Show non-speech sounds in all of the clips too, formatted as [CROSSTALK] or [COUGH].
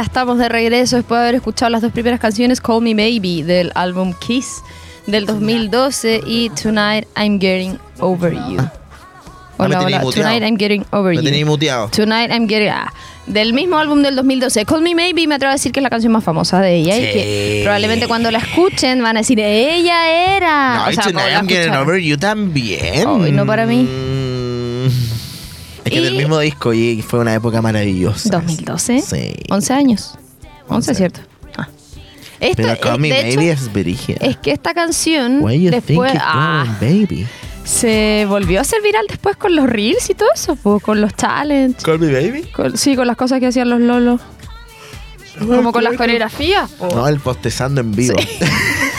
ya estamos de regreso después de haber escuchado las dos primeras canciones, Call Me Maybe del álbum Kiss del 2012 y Tonight I'm Getting Over You. Ah, me Hola, hola. Tonight I'm Getting Over Me You. tenía muteado. Tonight I'm Getting ah, del mismo álbum del 2012. Call Me Maybe me atrevo a decir que es la canción más famosa de ella y que probablemente cuando la escuchen van a decir ella era. No, O sea, I'm Getting. Over You también. Ay, no para mí. Es que Y- del mismo disco y fue una época maravillosa. 2012. Sí. 11 años. 11, ¿cierto? Ah. Esta, Pero Call Me Maybe hecho, es brígida. es que esta canción Why you después think ah, going, baby? se volvió a ser viral después con los reels y todo eso, pues, con los talents. Call Me Baby. con- sí, con las cosas que hacían los lolos. Como con las coreografías. po. No, el postezando en vivo. [LAUGHS]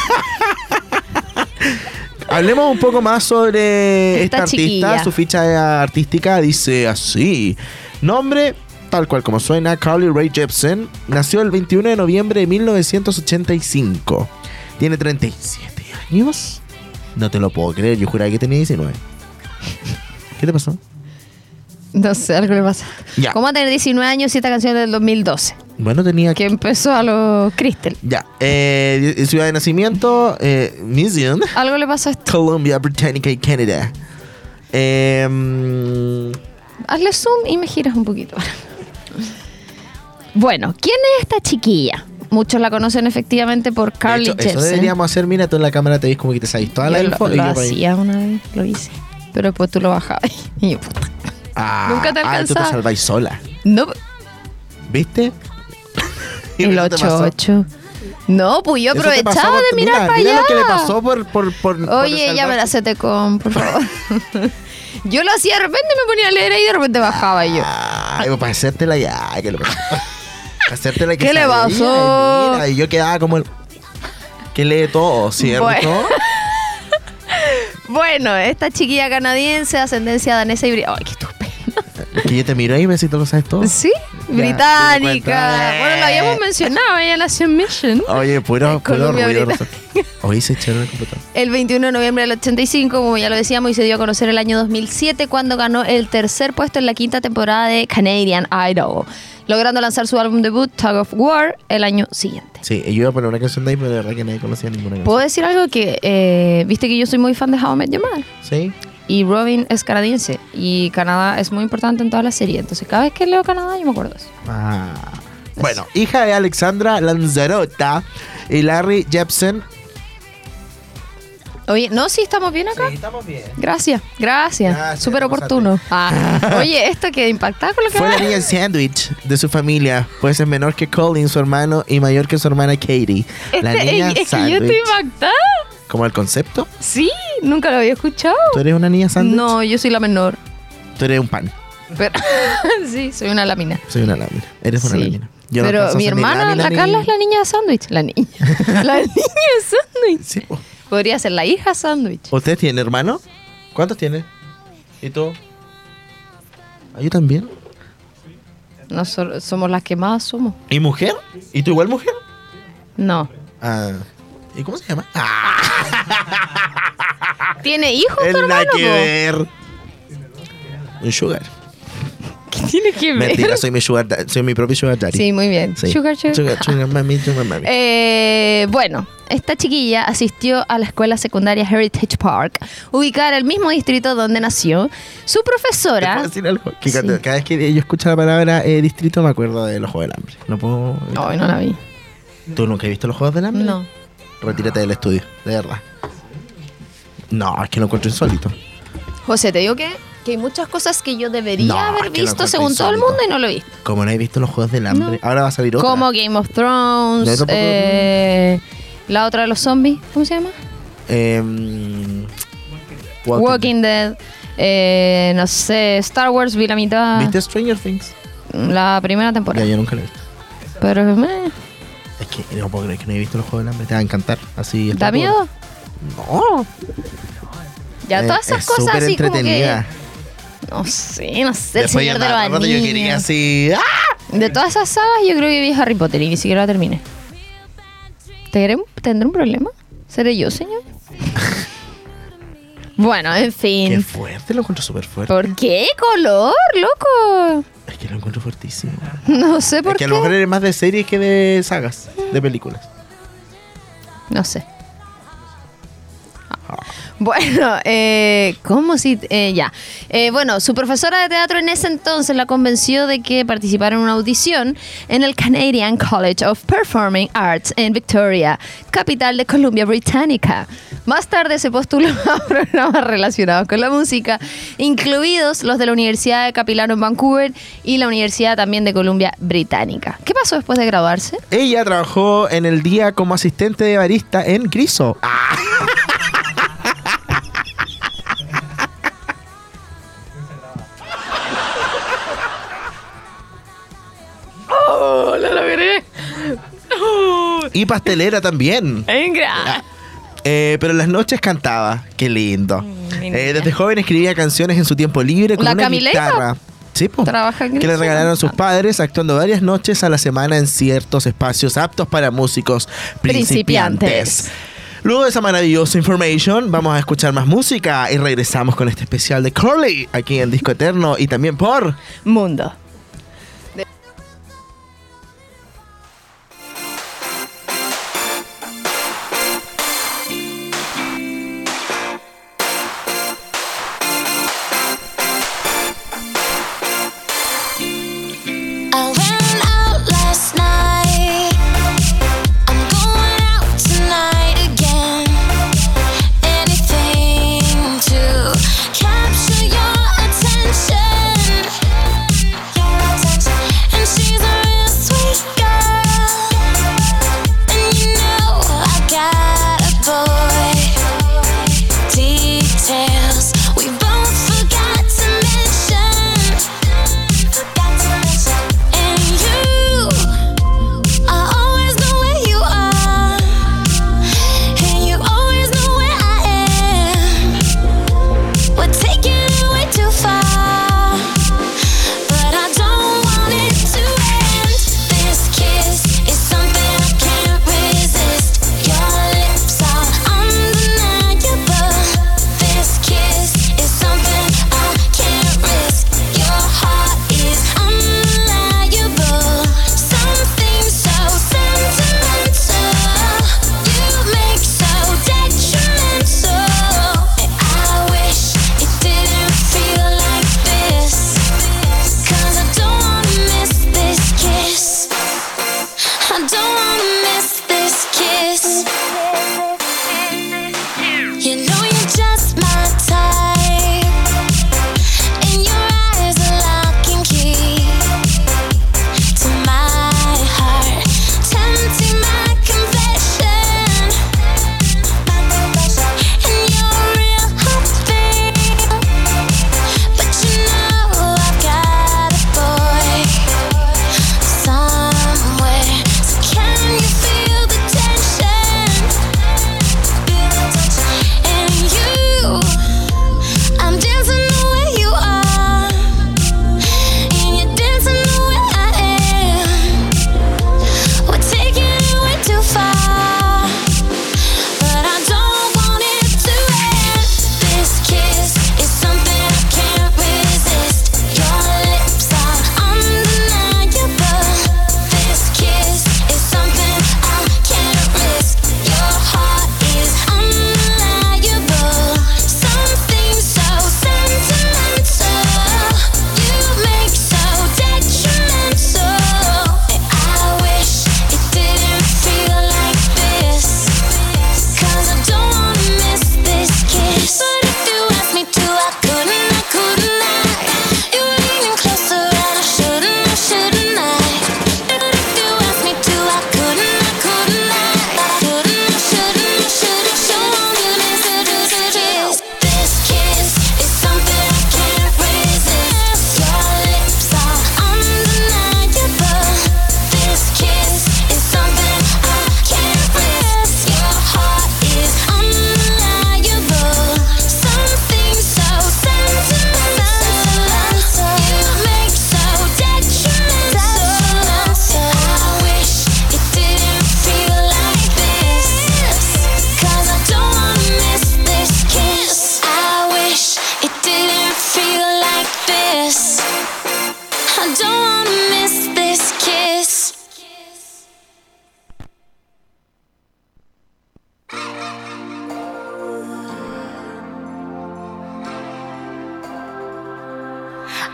Hablemos un poco más sobre Esta esta, artista. Su ficha artística dice así. Nombre, tal cual como suena, Carly Rae Jepsen. Nació el 21 de noviembre de 1985. Tiene 37 años. No te lo puedo creer, yo juraba que tenía 19. [LAUGHS] ¿Qué te pasó? No sé, algo le pasa. Ya. ¿Cómo va a tener 19 años si esta canción es del 2012? Bueno, tenía Que empezó a los Crystal. Ya. Eh, ciudad de nacimiento, eh, Museum. [LAUGHS] Algo le pasa a esto. Columbia Británica y Canadá. Em, Hazle zoom y me giras un poquito. Bueno, ¿quién es esta chiquilla? Muchos la conocen efectivamente por de Carly hecho, eso deberíamos hacer. Mira, tú en la cámara te ves como que te toda la info. lo, y lo yo por ahí. hacía una vez, lo hice. Pero después tú lo bajabas. Y yo, puta. Ah, Nunca te ah, tú te alcanzaba. salváis sola. No, ¿Viste? [LAUGHS] El [LAUGHS] eso te pasó. 8-8. No, pues yo aprovechaba por- de mirar mira, para mira allá. lo que le pasó por. por, por por Oye, ya me la salvarse. te con, por favor. [LAUGHS] yo lo hacía de repente, me ponía a leer ahí y de repente bajaba yo. Ay, pues para hacértela ya. ¿Qué le pasó? Hacértela que ¿Qué le pasó? y mira, y yo quedaba como el. Que lee todo, ¿cierto? Bueno. Bueno, esta chiquilla canadiense, ascendencia danesa y Ay, qué estupendo. Que yo te miro ahí y me si tú lo sabes todo. Sí, Ya, británica. Bueno, lo habíamos mencionado, ella nació en Mission. Oye, puro, puro ruido. Hoy se echaron el computador. El 21 de noviembre del 85, como ya lo decíamos, y se dio a conocer el año 2007 cuando ganó el tercer puesto en la quinta temporada de Canadian Idol, logrando lanzar su álbum debut, Tug of War, el año siguiente. Sí, yo iba a poner una canción de ahí, pero de verdad que nadie conocía ninguna canción. ¿Puedo decir algo que, eh, viste que yo soy muy fan de How I Met Your Mother? Sí. Y Robin es canadiense y Canadá es muy importante en toda la serie. Entonces, cada vez que leo Canadá, yo me acuerdo de eso. Ah. Bueno, hija de Alexandra Lanzarotta y Larry Jepsen. Oye, no, sí, estamos bien acá. estamos bien. Gracias, gracias. Gracias, Súper oportuno. Ah. [LAUGHS] Oye, esto que impactado con lo que Fue va. la niña sándwich de su familia, pues es menor que Colin, su hermano, y mayor que su hermana Katie. la Este- niña es que yo estoy impactada. ¿Como el concepto? Sí, nunca lo había escuchado. ¿Tú eres una niña sándwich? No, yo soy la menor. Tú eres un pan. Pero, [LAUGHS] sí, soy una lámina. Soy una lámina. Eres una Sí. lámina. Yo Pero mi hermana, lámina la ni- Carla, es la niña sándwich. La niña. [LAUGHS] la niña sándwich. Sí, po. Podría ser la hija sándwich. ¿Usted tiene hermano? ¿Cuántos tiene? ¿Y tú? ¿Ah, yo también? Nosotros somos las que más somos. ¿Y mujer? ¿Y tú igual mujer? No. Ah. ¿Y cómo se llama? Ah, [LAUGHS] ¿Tiene hijos tu hermano? que po? ver. Un sugar. ¿Qué tiene que ver? Mentira, soy mi sugar da- soy mi propio sugar daddy. Sí, muy bien. Sí. Sugar, sugar. Sugar, sugar mami, sugar mami. Eh, bueno, esta chiquilla asistió a la escuela secundaria Heritage Park, ubicada en el mismo distrito donde nació. Su ¿Te puedo profesora. decir algo? Que Sí. cuando- cada vez que yo escucho la palabra eh, distrito me acuerdo de los Juegos del Hambre. No puedo... Ay, no la vi. ¿Tú nunca has visto los Juegos del Hambre? No. Retírate del estudio, de verdad. No, es que lo encuentro insólito. José, te digo que, que hay muchas cosas que yo debería No, haber es que lo visto encuentro según todo el insólito. mundo y no lo he visto. Como no he visto los Juegos del Hambre, ahora va a salir otra. Como Game of No, Thrones, tampoco- eh, la otra de los zombies, ¿cómo se llama? Em, Walking Walking Dead, eh, no sé, Star Wars vi la mitad, ¿Viste Stranger Things? la primera Ya, temporada. yo nunca lo he visto. Pero eh, Es que no puedo creer que no he visto los Juegos del Hambre. Te va a encantar. Así ¿da está miedo? No. Ya Eh, todas esas es cosas así como que... No sé, no sé, el Después Señor ya de los yo quería así. ¡ah! De todas esas sagas yo creo que vi Harry Potter y ni siquiera la terminé. ¿Tendré un, ¿Tendré un problema? ¿Seré yo, señor? [LAUGHS] Bueno, en Qué fin. fuerte, lo encuentro súper fuerte. ¿Por qué color, loco? Es que lo encuentro fuertísimo. [LAUGHS] No sé por Es que qué. a lo mejor eres más de series que de sagas, de películas. No sé. Bueno, [LAUGHS] eh, ¿cómo si...? eh, ya. Eh, bueno, su profesora de teatro en ese entonces la convenció de que participara en una audición en el Canadian College of Performing Arts en Victoria, capital de Columbia Británica. Más tarde se postuló [LAUGHS] a programas relacionados con la música, incluidos los de la Universidad de Capilano en Vancouver y la Universidad también de Columbia Británica. ¿Qué pasó después de graduarse? Ella trabajó en el día como asistente de barista en Griso. Ah, [LAUGHS] y pastelera también. ¡Venga! Eh, pero en las noches cantaba. Qué lindo. mi Eh, niña. desde joven escribía canciones en su tiempo libre con ¿La una Camileta? guitarra. Sí, po. Trabaja en que le regalaron sus padres, actuando varias noches a la semana en ciertos espacios aptos para músicos principiantes. Principiantes. Luego de esa maravillosa information, vamos a escuchar más música y regresamos con este especial de Curly aquí en Disco Eterno y también por Mundo.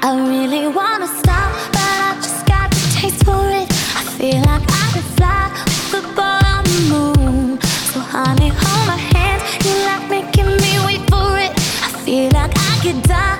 I really wanna stop, but I just got the taste for it. I feel like I could fly ball the moon. So honey, hold my hand. You like making me wait for it. I feel like I could die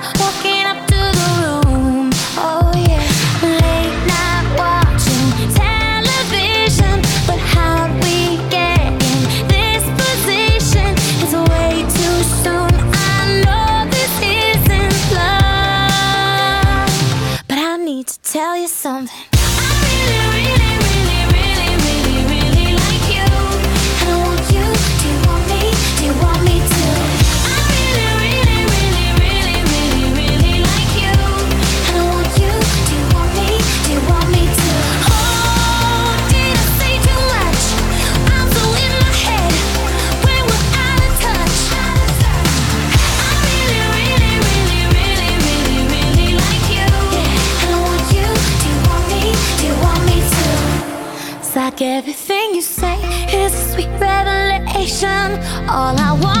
All I wanna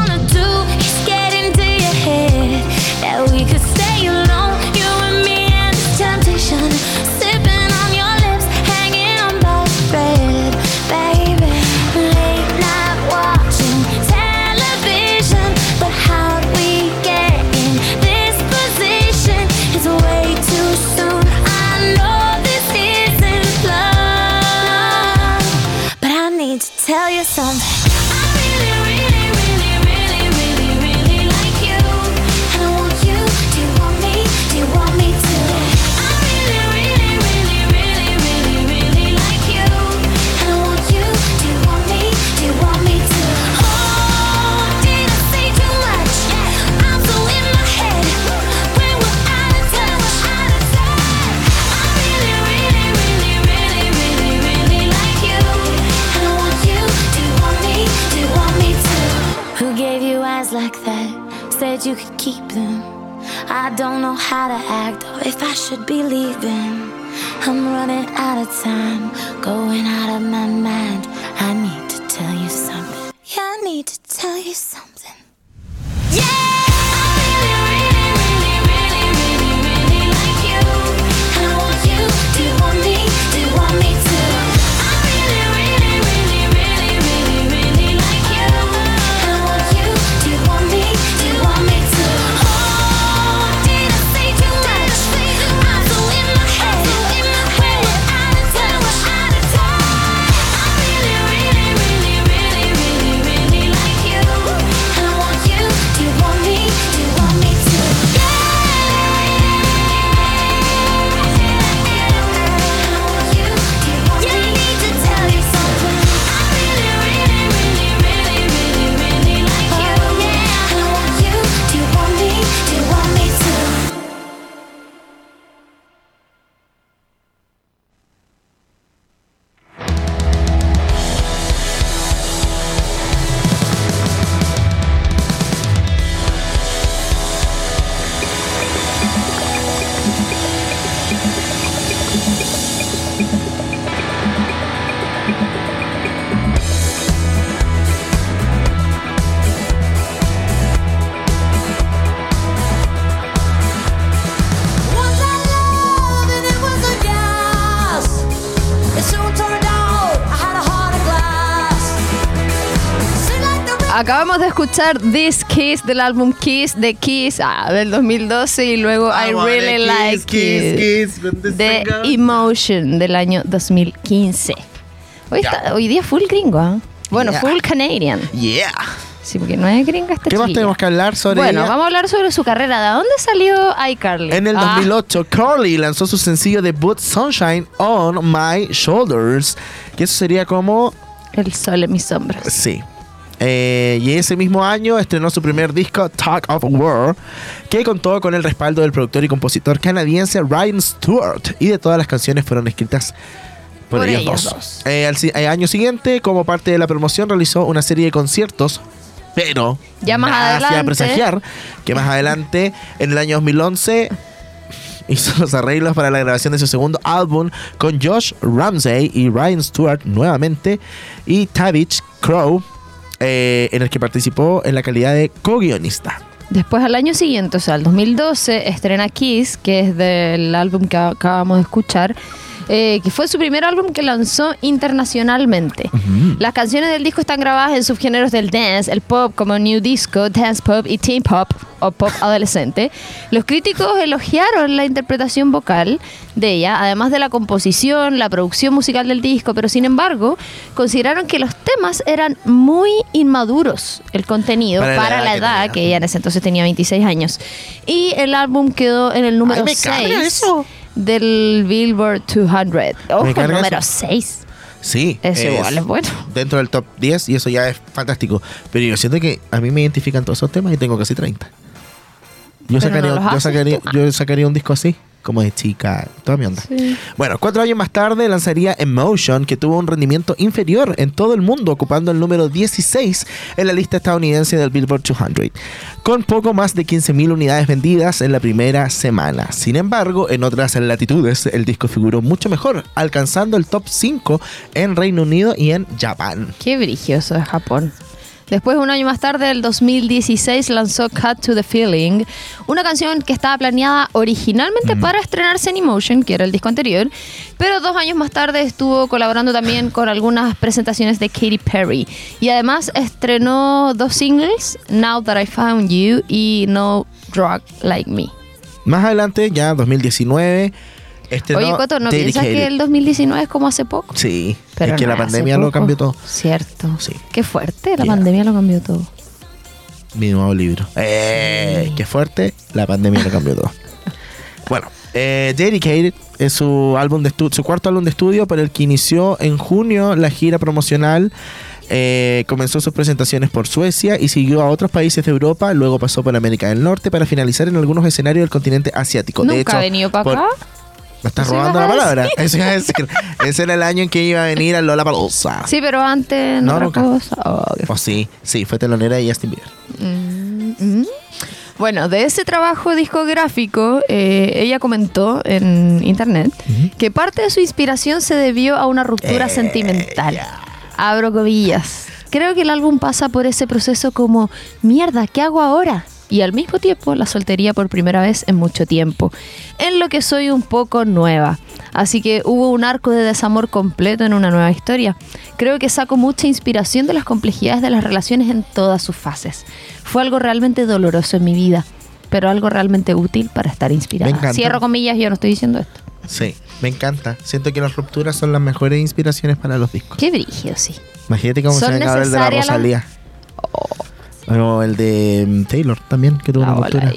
believing. Acabamos de escuchar This Kiss del álbum Kiss de Kiss ah, del 2012 y luego I, Really Like It de Emotion del año 2015. Hoy, Ya. está- hoy día full gringo, ¿ah? Bueno, Yeah. full Canadian. Yeah. Sí, porque no es gringa esta ¿Qué más chiquilla. tenemos que hablar sobre Bueno, ella? vamos a hablar sobre su carrera. ¿De dónde salió iCarly? En el Ah, 2008, Carly lanzó su sencillo debut Sunshine on My Shoulders. Que eso sería como. El sol en mis hombros. Sí. Eh, y ese mismo año estrenó su primer disco, Talk of War, que contó con el respaldo del productor y compositor canadiense Ryan Stewart. Y de todas las canciones fueron escritas por, Por ellos, ellos dos. Eh, al eh, año siguiente, como parte de la promoción, realizó una serie de conciertos. Pero Ya más adelante. presagiar que más adelante, en el año 2011, [LAUGHS] hizo los arreglos para la grabación de su segundo álbum con Josh Ramsey y Ryan Stewart nuevamente y Tavish Crow, eh, en el que participó en la calidad de co-guionista. Después al año siguiente, o sea, el 2012, estrena Kiss, que es del álbum que acabamos de escuchar, eh, que fue su primer álbum que lanzó internacionalmente. Las canciones del disco están grabadas en subgéneros del dance, el pop como new disco, dance pop y teen pop o pop [LAUGHS] adolescente. Los críticos elogiaron la interpretación vocal de ella, además de la composición, la producción musical del disco, pero sin embargo consideraron que los temas eran muy inmaduros, el contenido, Para para, la la edad que ella en ese entonces tenía 26 años. Y el álbum quedó en el número Ay, me carga 6 eso. Del Billboard 200. Ojo, el número eso. 6. Sí, Eso igual es bueno. Dentro del top 10 y eso ya es fantástico. Pero yo siento que a mí me identifican todos esos temas y tengo casi 30. Yo Pero sacaría, no yo, sacaría, yo sacaría un disco así, como de chica, toda mi onda. Bueno, cuatro años más tarde lanzaría Emotion, que tuvo un rendimiento inferior en todo el mundo, ocupando el número 16 en la lista estadounidense del Billboard 200, con poco más de 15.000 unidades vendidas en la primera semana. Sin embargo, en otras latitudes, el disco figuró mucho mejor, alcanzando el top 5 en Reino Unido y en Japón. Qué brigioso de Japón. Después, un año más tarde, el 2016, lanzó Cut to the Feeling, una canción que estaba planeada originalmente para estrenarse en Emotion, que era el disco anterior, pero dos años más tarde estuvo colaborando también con algunas presentaciones de Katy Perry. Y además estrenó dos singles, Now That I Found You y No Drug Like Me. Más adelante, ya 2019, estrenó Oye, Coto, ¿no piensas que el 2019 es como hace poco? Sí, Pero es que no la pandemia lo cambió todo. Cierto. Sí. Qué fuerte, la pandemia lo cambió todo. Mi nuevo libro. ¡Eh! ¡Qué fuerte! La pandemia lo cambió todo. [LAUGHS] Bueno, eh, Dedicated es su álbum de su cuarto álbum de estudio, por el que inició en junio la gira promocional. Eh, comenzó sus presentaciones por Suecia y siguió a otros países de Europa, luego pasó por América del Norte para finalizar en algunos escenarios del continente asiático. de ¿Nunca hecho, ha venido para acá? Me estás robando la palabra. Eso iba a decir. Ese era el año en que iba a venir a Lola Palusa. Sí, pero antes No, otra cosa. Oh, qué Pues sí, sí, fue telonera de Justin Bieber. Mm, mm. Bueno, de ese trabajo discográfico, eh, ella comentó en internet que parte de su inspiración se debió a una ruptura Eh, sentimental. Abro comillas. Creo que el álbum pasa por ese proceso como, mierda, ¿qué hago ahora? Y al mismo tiempo la soltería por primera vez en mucho tiempo, en lo que soy un poco nueva. Así que hubo un arco de desamor completo en una nueva historia. Creo que saco mucha inspiración de las complejidades de las relaciones en todas sus fases. Fue algo realmente doloroso en mi vida, pero algo realmente útil para estar inspirada. Cierro comillas, yo no estoy diciendo esto. Sí, me encanta. Siento que las rupturas son las mejores inspiraciones para los discos. Qué brillo, sí. Imagínate cómo se ¿Son venga ahora el de la necesarias las- Rosalía. O el de mm, Taylor también, que tuvo La una ruptura.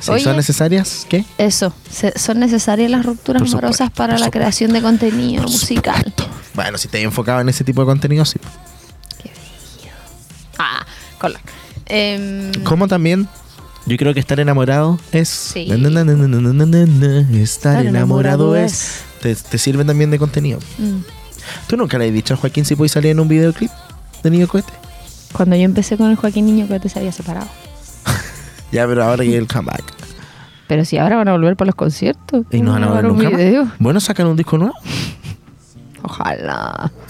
Sí, Oye. ¿Son necesarias? ¿Qué? Eso, son necesarias las rupturas supuesto, amorosas para la creación de contenido musical. Bueno, si te he enfocado en ese tipo de contenido, sí. Ah, con la- Em, Como también, yo creo que estar enamorado es. Sí. Na, na, na, Estar enamorado es. Te, te sirve también de contenido. mm. ¿Tú nunca le has dicho a Joaquín si puede salir en un videoclip de Niño Cohete? Cuando yo empecé con el Joaquín Niño, que se había separado. [LAUGHS] Ya, pero ahora que el comeback. Pero si ahora van a volver para los conciertos. Y no van a ver grabar un nunca más. video. Bueno, sacan un disco nuevo. [LAUGHS] Ojalá. [LAUGHS]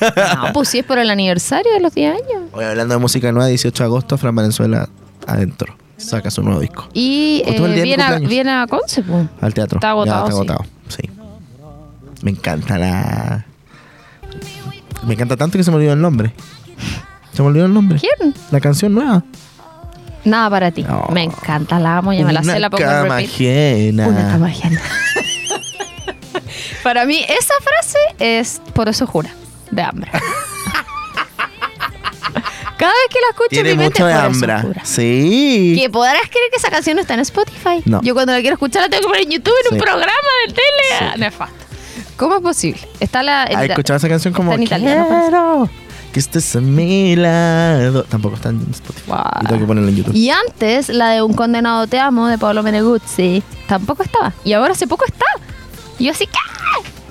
No, pues si es por el aniversario de los 10 años. Hoy hablando de música nueva, 18 de agosto, Fran Valenzuela adentro. Saca su nuevo disco. Y eh, viene, a, viene a Conce, pues. Al teatro. Está agotado, está agotado. Sí. Me encanta la. Me encanta tanto que se me olvidó el nombre. Se me olvidó el nombre. ¿Quién? La canción nueva. Nada para ti. No. Me encanta, la amo, ya me la sé, la pongo en repeat. Una cama. [LAUGHS] Para mí, esa frase es por eso jura, de hambre. [LAUGHS] Cada vez que la escucho, Tiene mi mente mucho de hambre. Sí. Que podrás creer que esa canción no está en Spotify. No. Yo cuando la quiero escuchar la tengo que poner en YouTube en un Sí. programa de tele. Nefasto. ¿Cómo es posible? Está la. en ¿Has ita- escuchado esa canción como Está en italiano, Quiero que estés a mi lado? Tampoco está en Spotify. Guau. Y tengo que ponerla en YouTube. Y antes, la de Un condenado te amo de Pablo Meneguzzi, tampoco estaba. Y ahora hace poco está. Y yo así, ¿qué?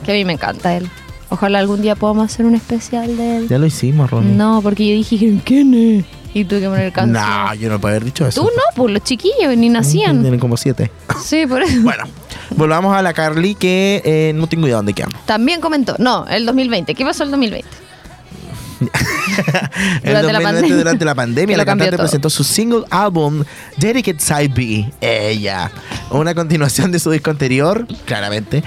Que a mí me encanta él. Ojalá algún día podamos hacer un especial de él. Ya lo hicimos, Ronnie. No, porque yo dije, ¿quién es? Y Y tuve que poner canción. No, yo no puedo haber dicho eso. Tú no, pues los chiquillos ni nacían. Tienen como siete. Sí, por eso. Bueno, volvamos a la Carly que eh, no tengo idea dónde quedamos. También comentó, no, el 2020. ¿Qué pasó el 2020? [LAUGHS] El Durante la 2020, pandemia. durante la [LAUGHS] pandemia, la cantante todo. presentó su single álbum Dedicated Side B, ella, una continuación de su disco anterior, claramente.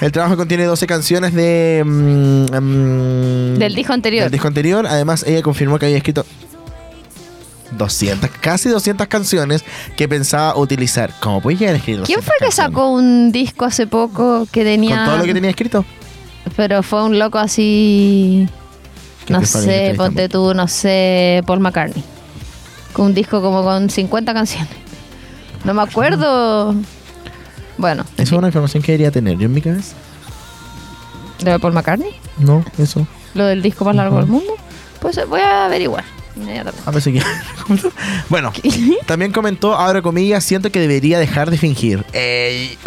El trabajo contiene 12 canciones de mm, mm, Del disco anterior. Del disco anterior. Además, ella confirmó que había escrito 200, casi 200 canciones que pensaba utilizar. ¿Cómo llegar a escribir ¿Quién 200 fue que canciones? sacó un disco hace poco que tenía... Con todo lo que tenía escrito. Pero fue un loco así... ¿Qué No sé, ponte tú, no sé, Paul McCartney. Con un disco como con 50 canciones. No me acuerdo. Bueno, Esa es una información que debería tener yo en mi cabeza. ¿lo de Paul McCartney? No, eso. ¿Lo del disco más largo del mundo? Pues eh, voy a averiguar. inmediatamente. A que- [LAUGHS] bueno, también comentó, ahora comillas, siento que debería dejar de fingir. Ey.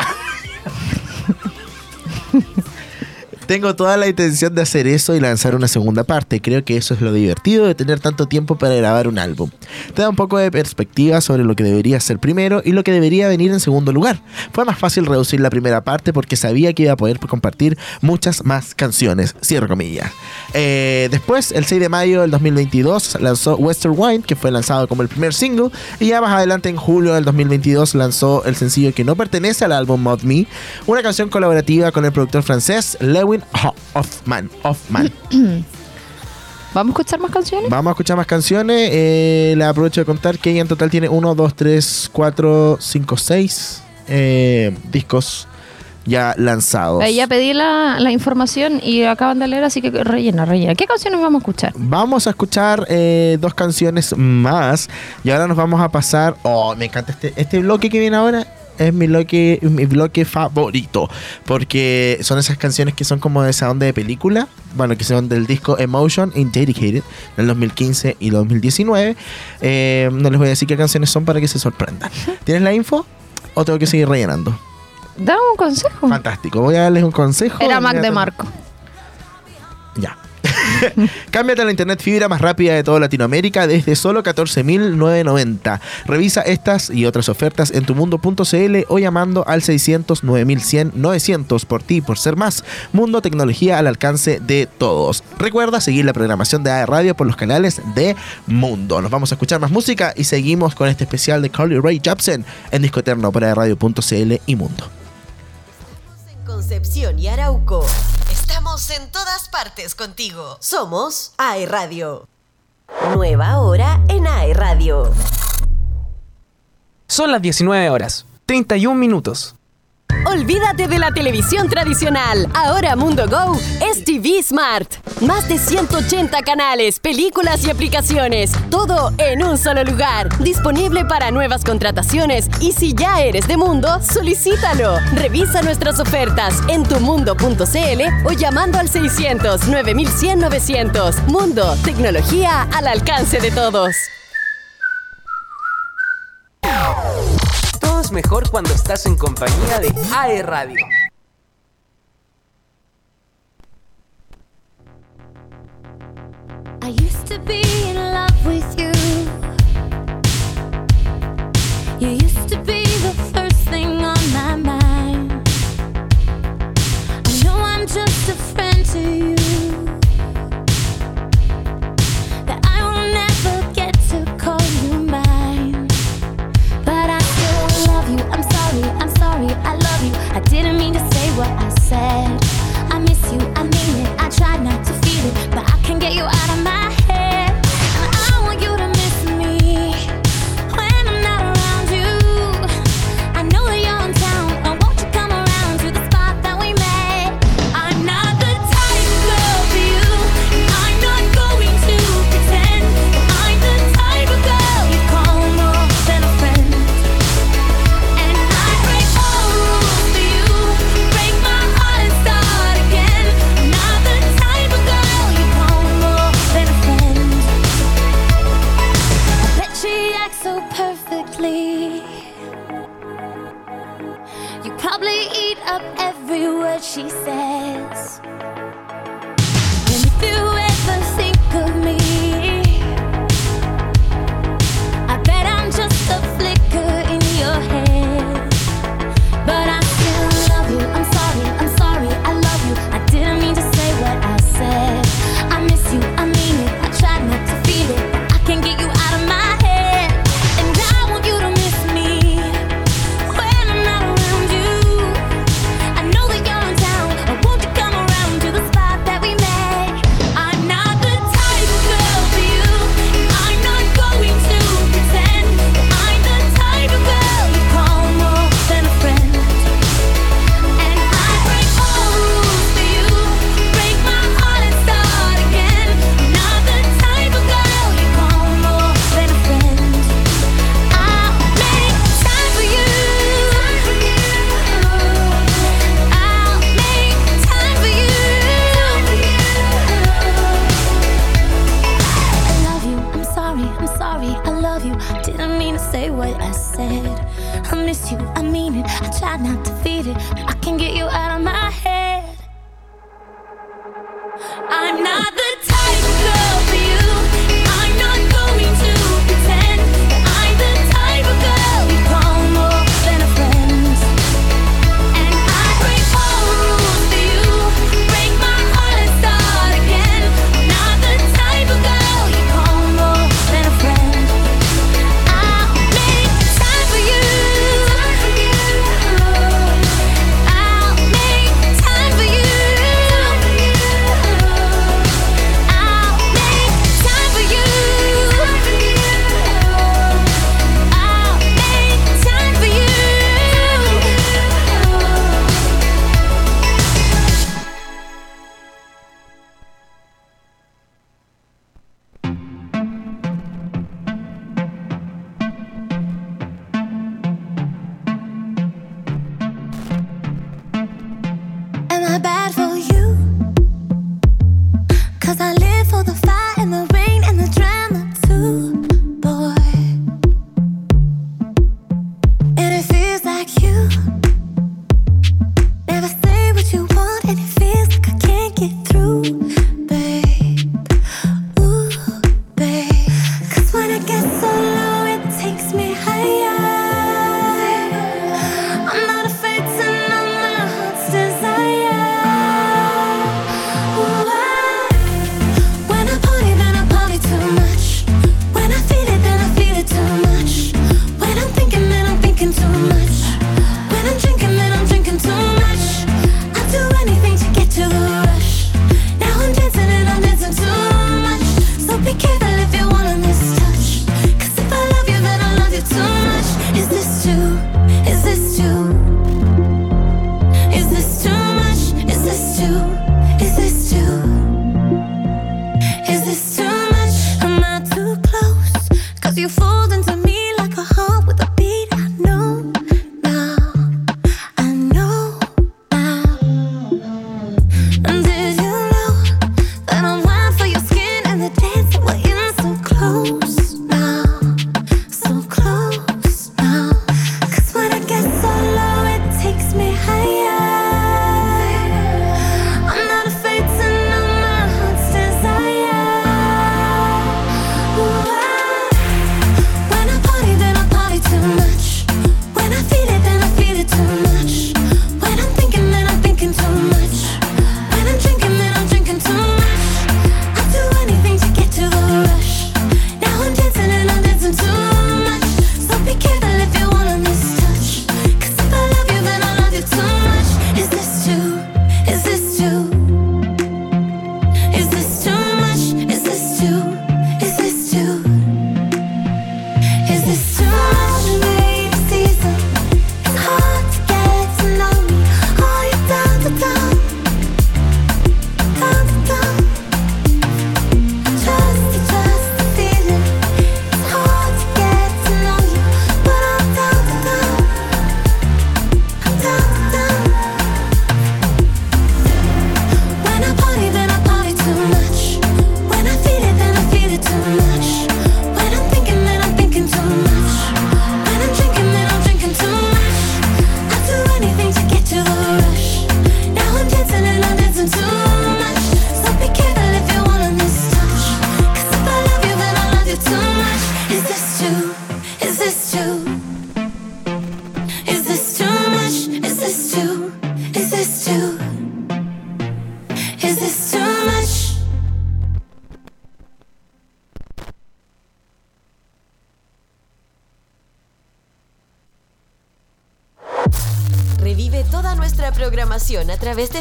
Tengo toda la intención de hacer eso y lanzar una segunda parte. Creo que eso es lo divertido de tener tanto tiempo para grabar un álbum. Te da un poco de perspectiva sobre lo que debería ser primero y lo que debería venir en segundo lugar. Fue más fácil reducir la primera parte porque sabía que iba a poder compartir muchas más canciones. Cierro comillas. Eh, después, el 6 de mayo del 2022, lanzó Western Wine, que fue lanzado como el primer single. Y ya más adelante, en julio del 2022, lanzó el sencillo que no pertenece al álbum Mod Me, una canción colaborativa con el productor francés Lewin Ho- Hoffman. Hoffman. [CLEARS THROAT] ¿Vamos a escuchar más canciones? Vamos a escuchar más canciones. Eh, le aprovecho de contar que ella en total tiene 1, 2, 3, 4, 5, 6 eh, discos ya lanzados. Eh, ya pedí la, la información y acaban de leer, así que rellena, rellena. ¿Qué canciones vamos a escuchar? Vamos a escuchar eh, dos canciones más y ahora nos vamos a pasar. Oh, me encanta este, este bloque que viene ahora. Es mi bloque, mi bloque favorito. Porque son esas canciones que son como de esa onda de película. Bueno, que son del disco Emotion in Dedicated del 2015 y 2019. Eh, no les voy a decir qué canciones son para que se sorprendan. [LAUGHS] ¿Tienes la info? ¿O tengo que seguir rellenando? Dame un consejo. Fantástico. Voy a darles un consejo. Era Mac de. Marco. Ya. [LAUGHS] Cámbiate a la internet fibra más rápida de toda Latinoamérica desde solo 14.990. Revisa estas y otras ofertas en tumundo.cl o llamando al 600 9100 900 por ti, por ser más. Mundo Tecnología al alcance de todos. Recuerda seguir la programación de AE Radio por los canales de Mundo. Nos vamos a escuchar más música y seguimos con este especial de Carly Ray Jepsen en Disco Eterno por AERadio.cl y Mundo. Concepción y Arauco. Estamos en todas partes contigo. Somos AE Radio. Nueva hora en AE Radio. Son las 19 horas, 31 minutos. Olvídate de la televisión tradicional. Ahora Mundo Go es TV Smart. Más de 180 canales, películas y aplicaciones. Todo en un solo lugar. Disponible para nuevas contrataciones. Y si ya eres de Mundo, solicítalo. Revisa nuestras ofertas en tumundo.cl o llamando al 600 9100 900. Mundo, tecnología al alcance de todos. Es mejor cuando estás en compañía de AE Radio. I used to be in love with you. You used to be the first thing on my mind. I know I'm just a friend to you. That I will never get to call you sorry, I love you. I didn't mean to say what I said. I miss you, I mean it. I try not to feel it, but I can't get you out of my say what I said. I miss you, I mean it. I try not to feed it. I can get you out of my head.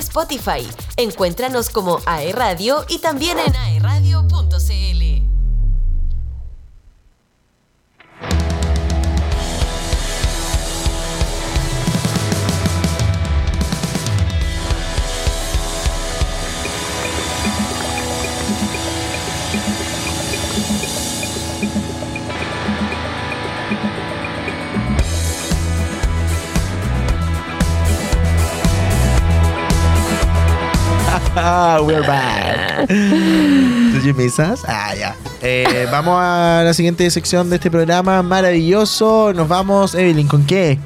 Spotify. Encuéntranos como AE Radio y también en AE Radio. Ah, ya. Eh, [LAUGHS] vamos a la siguiente sección de este programa maravilloso. Nos vamos, Evelyn, ¿con qué?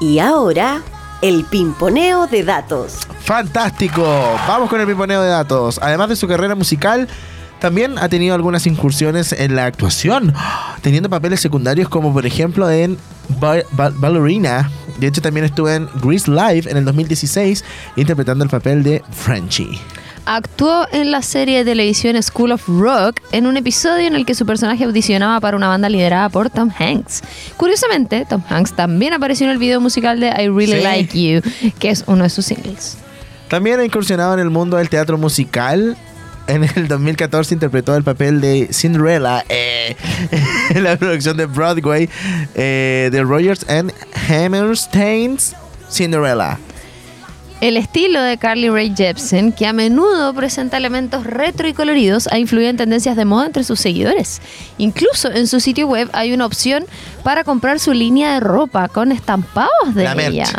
Y ahora, el pimponeo de datos. Fantástico. Vamos con el piponeo de datos. Además de su carrera musical, también ha tenido algunas incursiones en la actuación, teniendo papeles secundarios como por ejemplo en Ba- Ba- Ballerina. De hecho, también estuvo en Grease Live en el 2016 interpretando el papel de Frenchie. Actuó en la serie de televisión School of Rock en un episodio en el que su personaje audicionaba para una banda liderada por Tom Hanks. Curiosamente, Tom Hanks también apareció en el video musical de I Really Sí. Like You, que es uno de sus singles. También ha incursionado en el mundo del teatro musical. En el 2014 interpretó el papel de Cinderella eh, en [LAUGHS] la producción de Broadway eh, de Rogers and Hammerstein's Cinderella. El estilo de Carly Rae Jepsen, que a menudo presenta elementos retro y coloridos, ha influido en tendencias de moda entre sus seguidores. Incluso en su sitio web hay una opción para comprar su línea de ropa con estampados de La merch.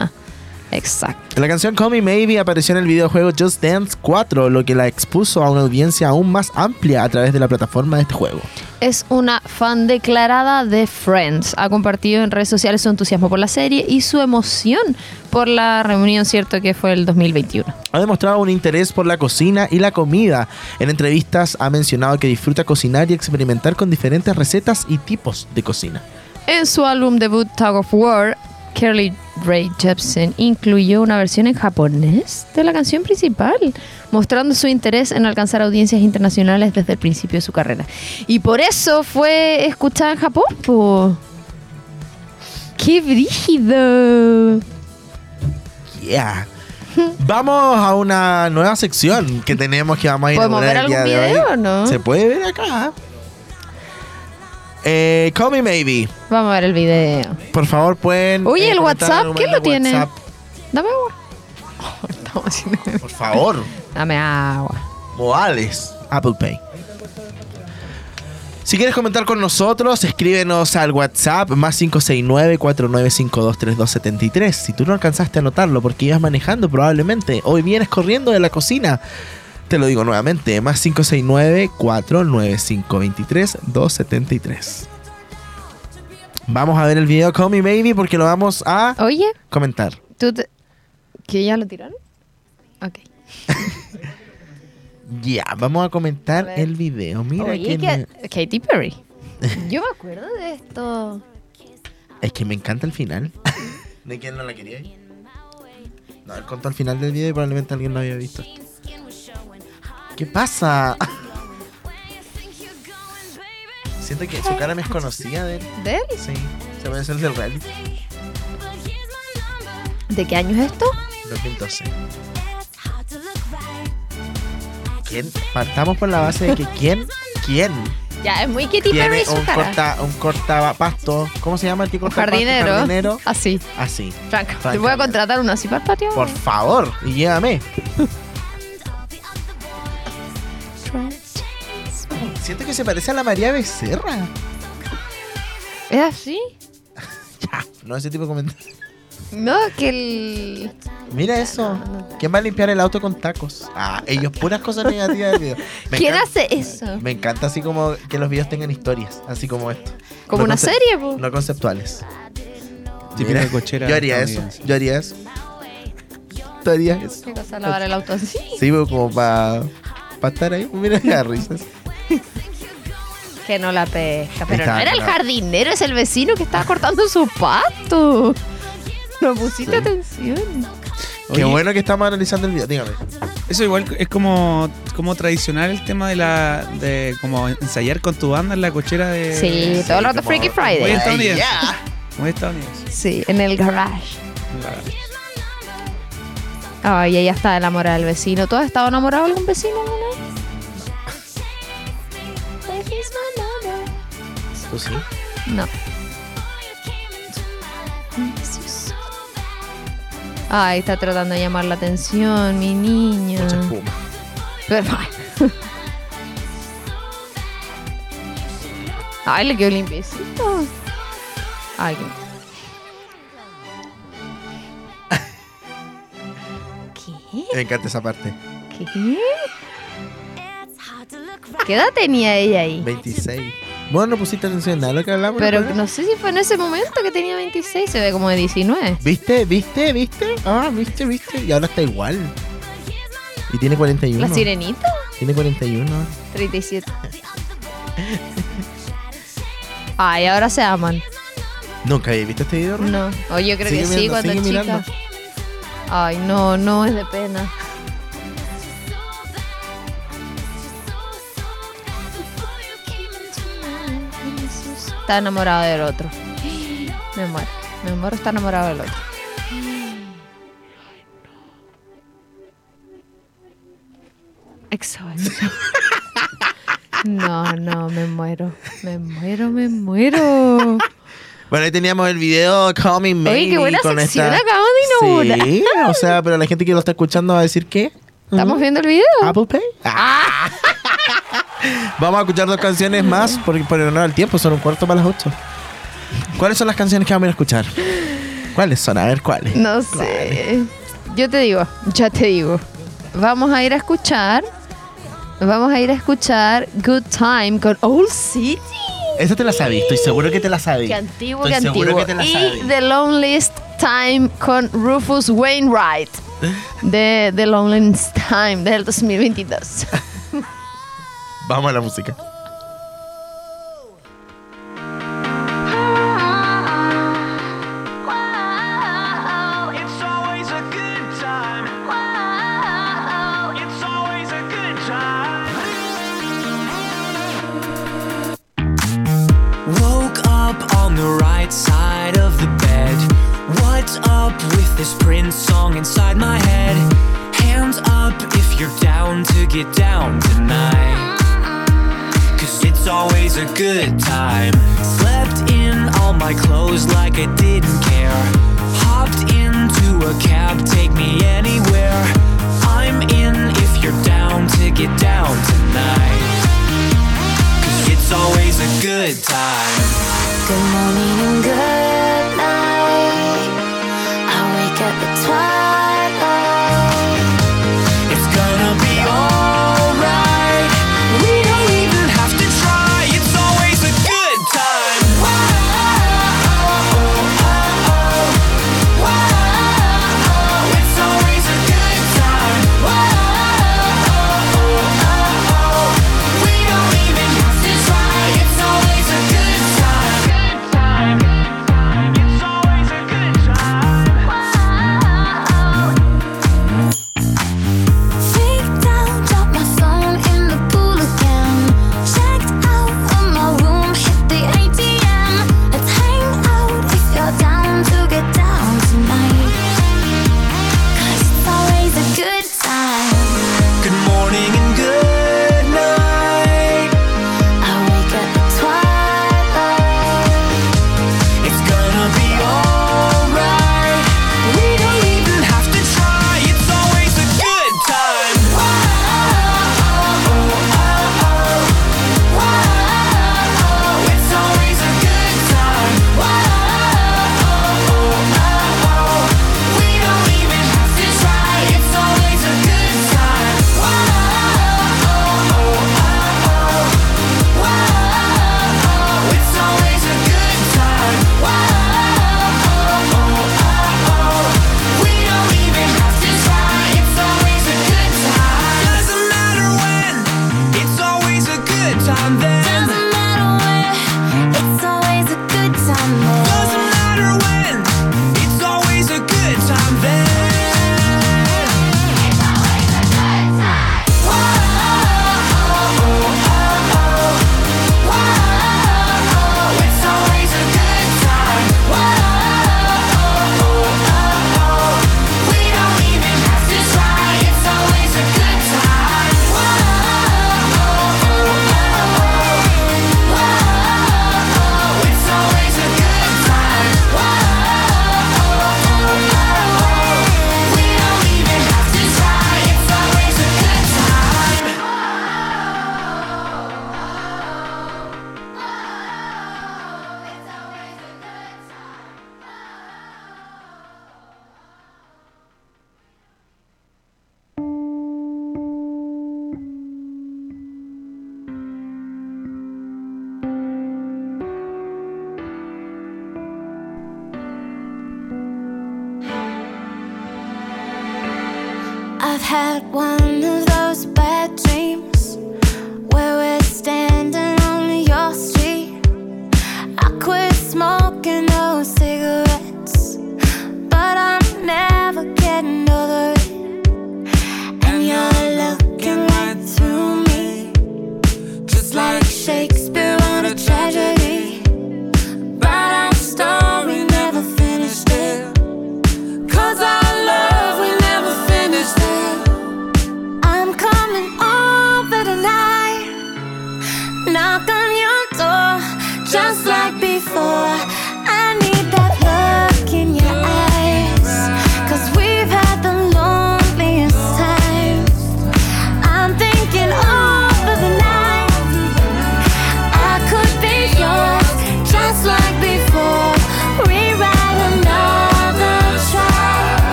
Exacto. La canción Call Me Maybe apareció en el videojuego Just Dance 4, lo que la expuso a una audiencia aún más amplia a través de la plataforma de este juego. Es una fan declarada de Friends. Ha compartido en redes sociales su entusiasmo por la serie y su emoción por la reunión, cierto, que fue el 2021. Ha demostrado un interés por la cocina y la comida. En entrevistas ha mencionado que disfruta cocinar y experimentar con diferentes recetas y tipos de cocina. En su álbum debut Tug of War, Carly Rae Jepsen incluyó una versión en japonés de la canción principal, mostrando su interés en alcanzar audiencias internacionales desde el principio de su carrera. Y por eso fue escuchada en Japón, po. ¡Qué brígido! Yeah. Vamos a una nueva sección que tenemos que vamos a ¿Podemos inaugurar ver el algún día de video hoy. o no? Se puede ver acá. Eh, Call Me Maybe. Vamos a ver el video. Por favor, pueden. Oye, eh, el WhatsApp, ¿quién lo tiene? WhatsApp. Dame agua. [LAUGHS] Estamos haciendo- [LAUGHS] Por favor. Dame agua. Modales. Apple Pay. Si quieres comentar con nosotros, escríbenos al WhatsApp más 569-4952-3273. Si tú no alcanzaste a anotarlo porque ibas manejando probablemente, hoy vienes corriendo de la cocina, te lo digo nuevamente, más 569-495-23-273. Vamos a ver el video Call Me Baby porque lo vamos a Oye, comentar. tú te... ¿Que ya lo tiraron? Ok. [LAUGHS] Ya, vamos a comentar A el video. Mira Oye, que. Katy Perry. [LAUGHS] Yo me acuerdo de esto. Es que me encanta el final. [LAUGHS] ¿De quién no la quería? No, él contó al final del video y probablemente alguien no había visto esto. ¿Qué pasa? [LAUGHS] Siento que su cara me es conocida de él. ¿De él? Sí, se puede ser del reality. ¿De qué año es esto? 2012. ¿Quién? Partamos por la base de que quién, quién Ya, es muy Katy Perry su un cara. corta, un corta pasto. ¿Cómo se llama el pasto? jardinero. Jardinero. Así. Así. ¿te voy a contratar uno así para el patio? Por favor, y llévame. Siento que se parece a la María Becerra. ¿Es así? [LAUGHS] Ya, no ese tipo de comentarios. No, que el... Mira eso. ¿Quién va a limpiar el auto con tacos? Ah, ellos puras cosas negativas del video. Me ¿Quién encanta- hace eso? Me encanta así como que los videos tengan historias, así como esto. Como No una serie, po. No conceptuales. Cochera Yo haría eso. Yo haría eso. ¿Tú harías eso? ¿Qué cosa? ¿Lavar el auto así? Sí, pero como para estar ahí. Mira, ya risas. Que no la pesca. Pero Está, no era el jardinero, es el vecino que estaba cortando su pasto. No pusiste Sí. atención. Qué Oye, bueno que estamos analizando el video. Dígame. Eso igual es como, como tradicional el tema de la de como ensayar con tu banda en la cochera de Sí, todo el rato Freaky Muy Friday. estadounidense. Muy estadounidense. Sí, en el garage. Ay, ella está enamorada del vecino. ¿Tú has estado enamorado de algún vecino alguna vez? ¿Tú sí? No. Ay, está tratando de llamar la atención, mi niño. Mucha espuma. Pero, [LAUGHS] ay. Ay, le quedó limpiecito. Ay, qué- Me encanta esa parte. ¿Qué? ¿Qué edad tenía ella ahí? 26. Bueno, no pusiste atención a lo que hablamos. Pero ¿no? no sé si fue en ese momento que tenía 26, se ve como de 19. ¿Viste? ¿Viste? ¿Viste? Ah, ¿viste? ¿Viste? Y ahora está igual. Y tiene 41. ¿La sirenita? Tiene 41. 37. Ay, ahora se aman. ¿Nunca había visto este video? No. O yo creo Sigue que sí, cuando sigue chica. mirando. Ay, no, no, es de pena. Está enamorado del otro. Me muero. Me muero, está enamorado del otro. Exo. [LAUGHS] No, no, me muero. Me muero, me muero. Bueno, ahí teníamos el video Call Me Maybe. Oye, qué buena con sección esta- acabamos de inaugurar. Sí, o sea, pero la gente que lo está escuchando va a decir ¿qué? ¿Estamos viendo el video? ¿Apple Pay? Ah. [LAUGHS] vamos a escuchar dos canciones más porque por el honor al tiempo son un cuarto para las ocho. ¿Cuáles son las canciones que vamos a ir a escuchar? ¿Cuáles son? A ver, ¿cuáles? No sé. Yo te digo, ya te digo. Vamos a ir a escuchar. Vamos a ir a escuchar Good Time con Old City. Esa te la sabí, estoy seguro que te la sabí. Qué antiguo, Estoy qué seguro antiguo. que te la y sabí. The Loneliest Time con Rufus Wainwright. De The Loneliest Time del 2022. [LAUGHS] Vamos a la música. Get down tonight. It's always a good time. Good morning and good night. I wake up at twilight.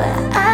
But I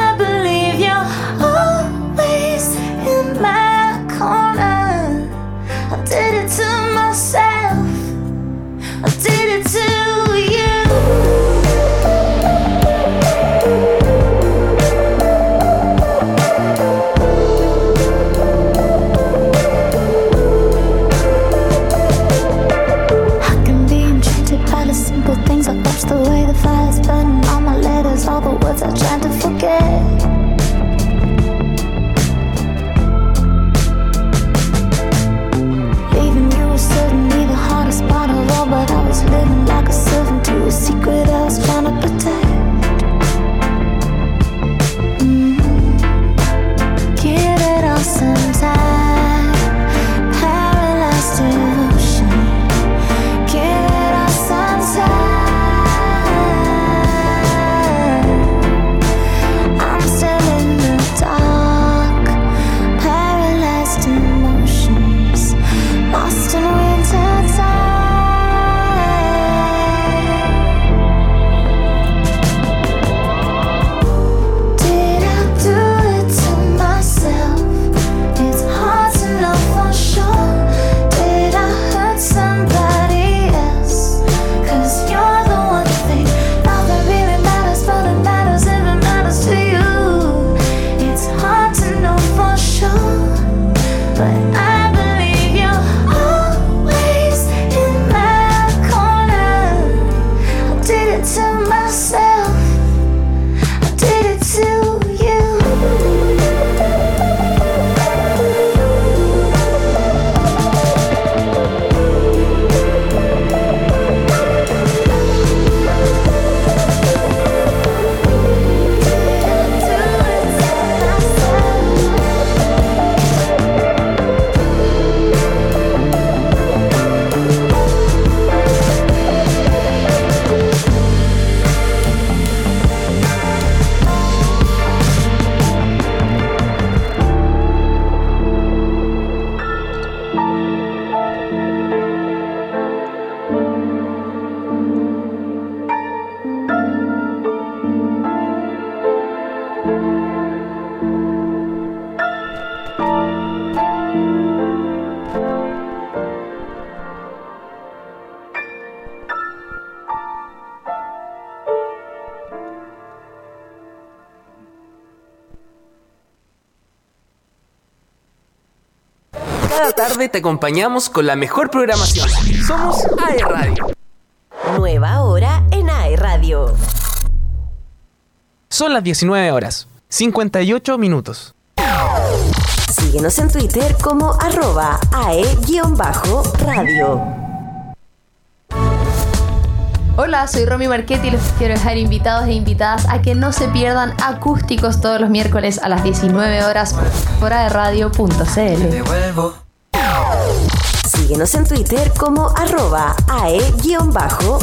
tarde te acompañamos con la mejor programación. Somos AE Radio. Nueva hora en AE Radio. Son las 19 horas, 58 minutos. Síguenos en Twitter como arroba AE-radio. Hola, soy Romy Marchetti y les quiero dejar invitados e invitadas a que no se pierdan acústicos todos los miércoles a las 19 horas por aerradio.cl. Síguenos en Twitter como arroba AE-radio.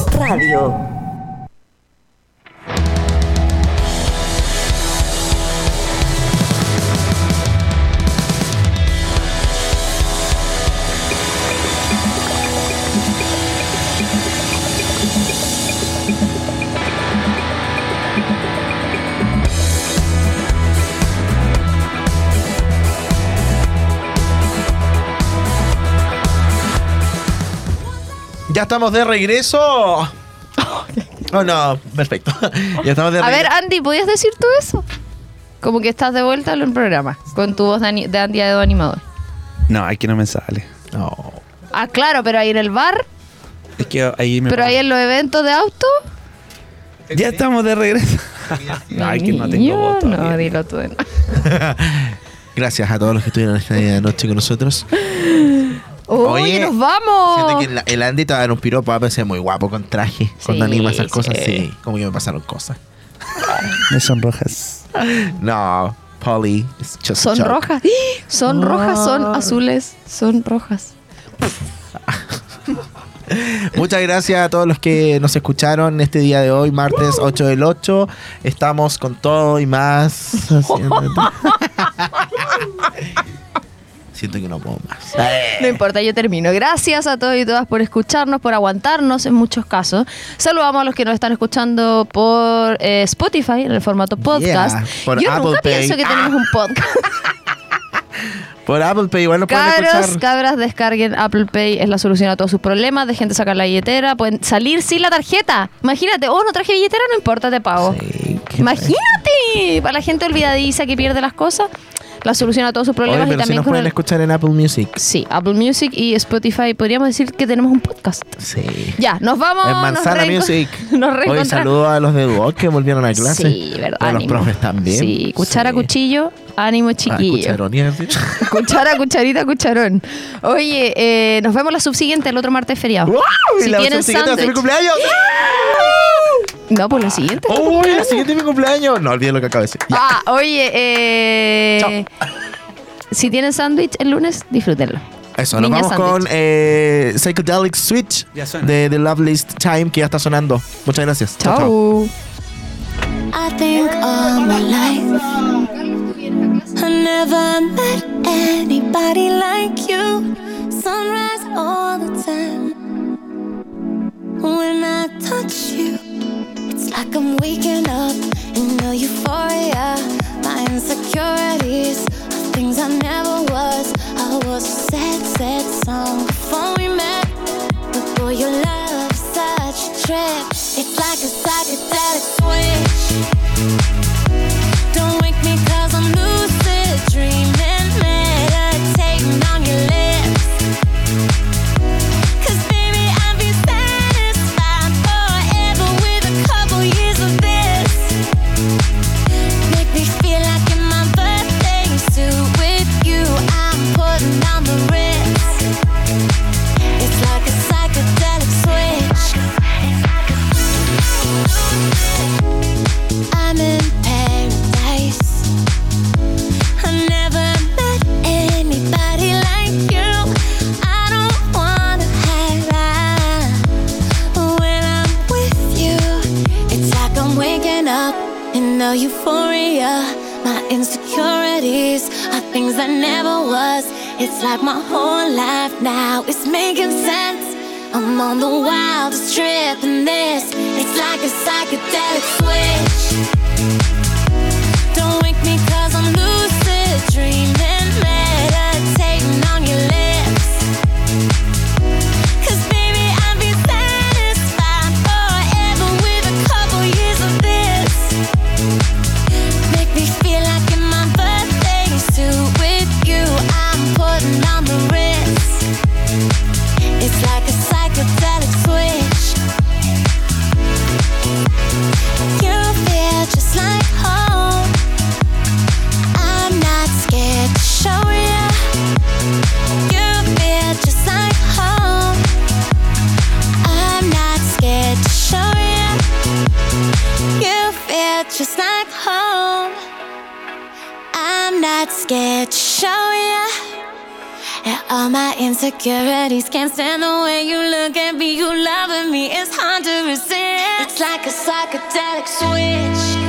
Ya estamos de regreso. Oh, no, perfecto. ya estamos de A ver. Andy, ¿podías decir tú eso? Como que estás de vuelta en el programa, con tu voz de, ani- de Andy Aedo animador. No, aquí no me sale. No. Ah, claro, pero ahí en el bar, Es que ahí me. pero ahí en los eventos de auto. Ya estamos de regreso. [LAUGHS] Que no tengo Niño, voz No, todavía. dilo tú. de nuevo. [LAUGHS] Gracias a todos los que estuvieron esta noche con nosotros. Oye, nos vamos. Siento que el, el Andy te va a dar un piropo, va a parecer muy guapo con traje. Cuando Sí, anima esas cosas, sí. sí. Como que me pasaron cosas. [LAUGHS] Me sonrojas. No, Polly. it's just a Son joke. rojas. ¡Ah! Son rojas, son azules, son rojas. [LAUGHS] Muchas gracias a todos los que nos escucharon este día de hoy, martes 8 del 8. Estamos con todo y más. [LAUGHS] haciendo- Siento que no puedo más. No importa, yo termino. Gracias a todos y todas por escucharnos, por aguantarnos en muchos casos. Saludamos a los que nos están escuchando por eh, Spotify en el formato podcast. Yeah, por yo Apple nunca Pay. pienso que tenemos un podcast. [LAUGHS] Por Apple Pay igual pueden Cabros, escuchar. cabras, descarguen Apple Pay, es la solución a todos sus problemas. Dejen de sacar la billetera, pueden salir sin la tarjeta. Imagínate, oh, no traje billetera, no importa, te pago. Sí, Imagínate, para la gente olvidadiza que pierde las cosas, la solución a todos sus Oye, problemas y pero si también nos con pueden el... escuchar en Apple Music. Sí, Apple Music y Spotify. Podríamos decir que tenemos un podcast. Sí. Ya, nos vamos. En nos Manzana reenco- Music. [LAUGHS] Nos Hoy saludo a los de Duoc que volvieron a clase. Sí, verdad. A los profes también. Sí, cuchara, Sí. cuchillo, ánimo, Ah, chiquillo. cucharón, iba a decir. cuchara, cucharita, cucharón. Oye, eh, nos vemos la subsiguiente, el otro martes feriado. ¡Wow! Y Si la tienen siguiente va a ser mi cumpleaños. No, pues la siguiente. ¡Uy! La siguiente es mi cumpleaños. No olviden lo que acabo de decir. Ya. Ah, oye, eh, si tienen sándwich el lunes, disfrútenlo. Eso, nos Niña vamos sándwich. con eh, Psychedelic Switch Ya suena. de The Loveliest Time que ya está sonando. Muchas gracias. Chao, chao. Chau. I think all my life I never met anybody like you. Sunrise all the time. When I touch you, it's like I'm waking up in a euphoria. My insecurities are things I never was. I was a sad, sad song before we met. Boy, your love such a trip. It's like a psychedelic switch. It's like my whole life now is making sense. I'm on the wildest trip in this. It's like a psychedelic switch. My insecurities can't stand the way you look at me. You loving me, it's hard to resist. It's like a psychedelic switch.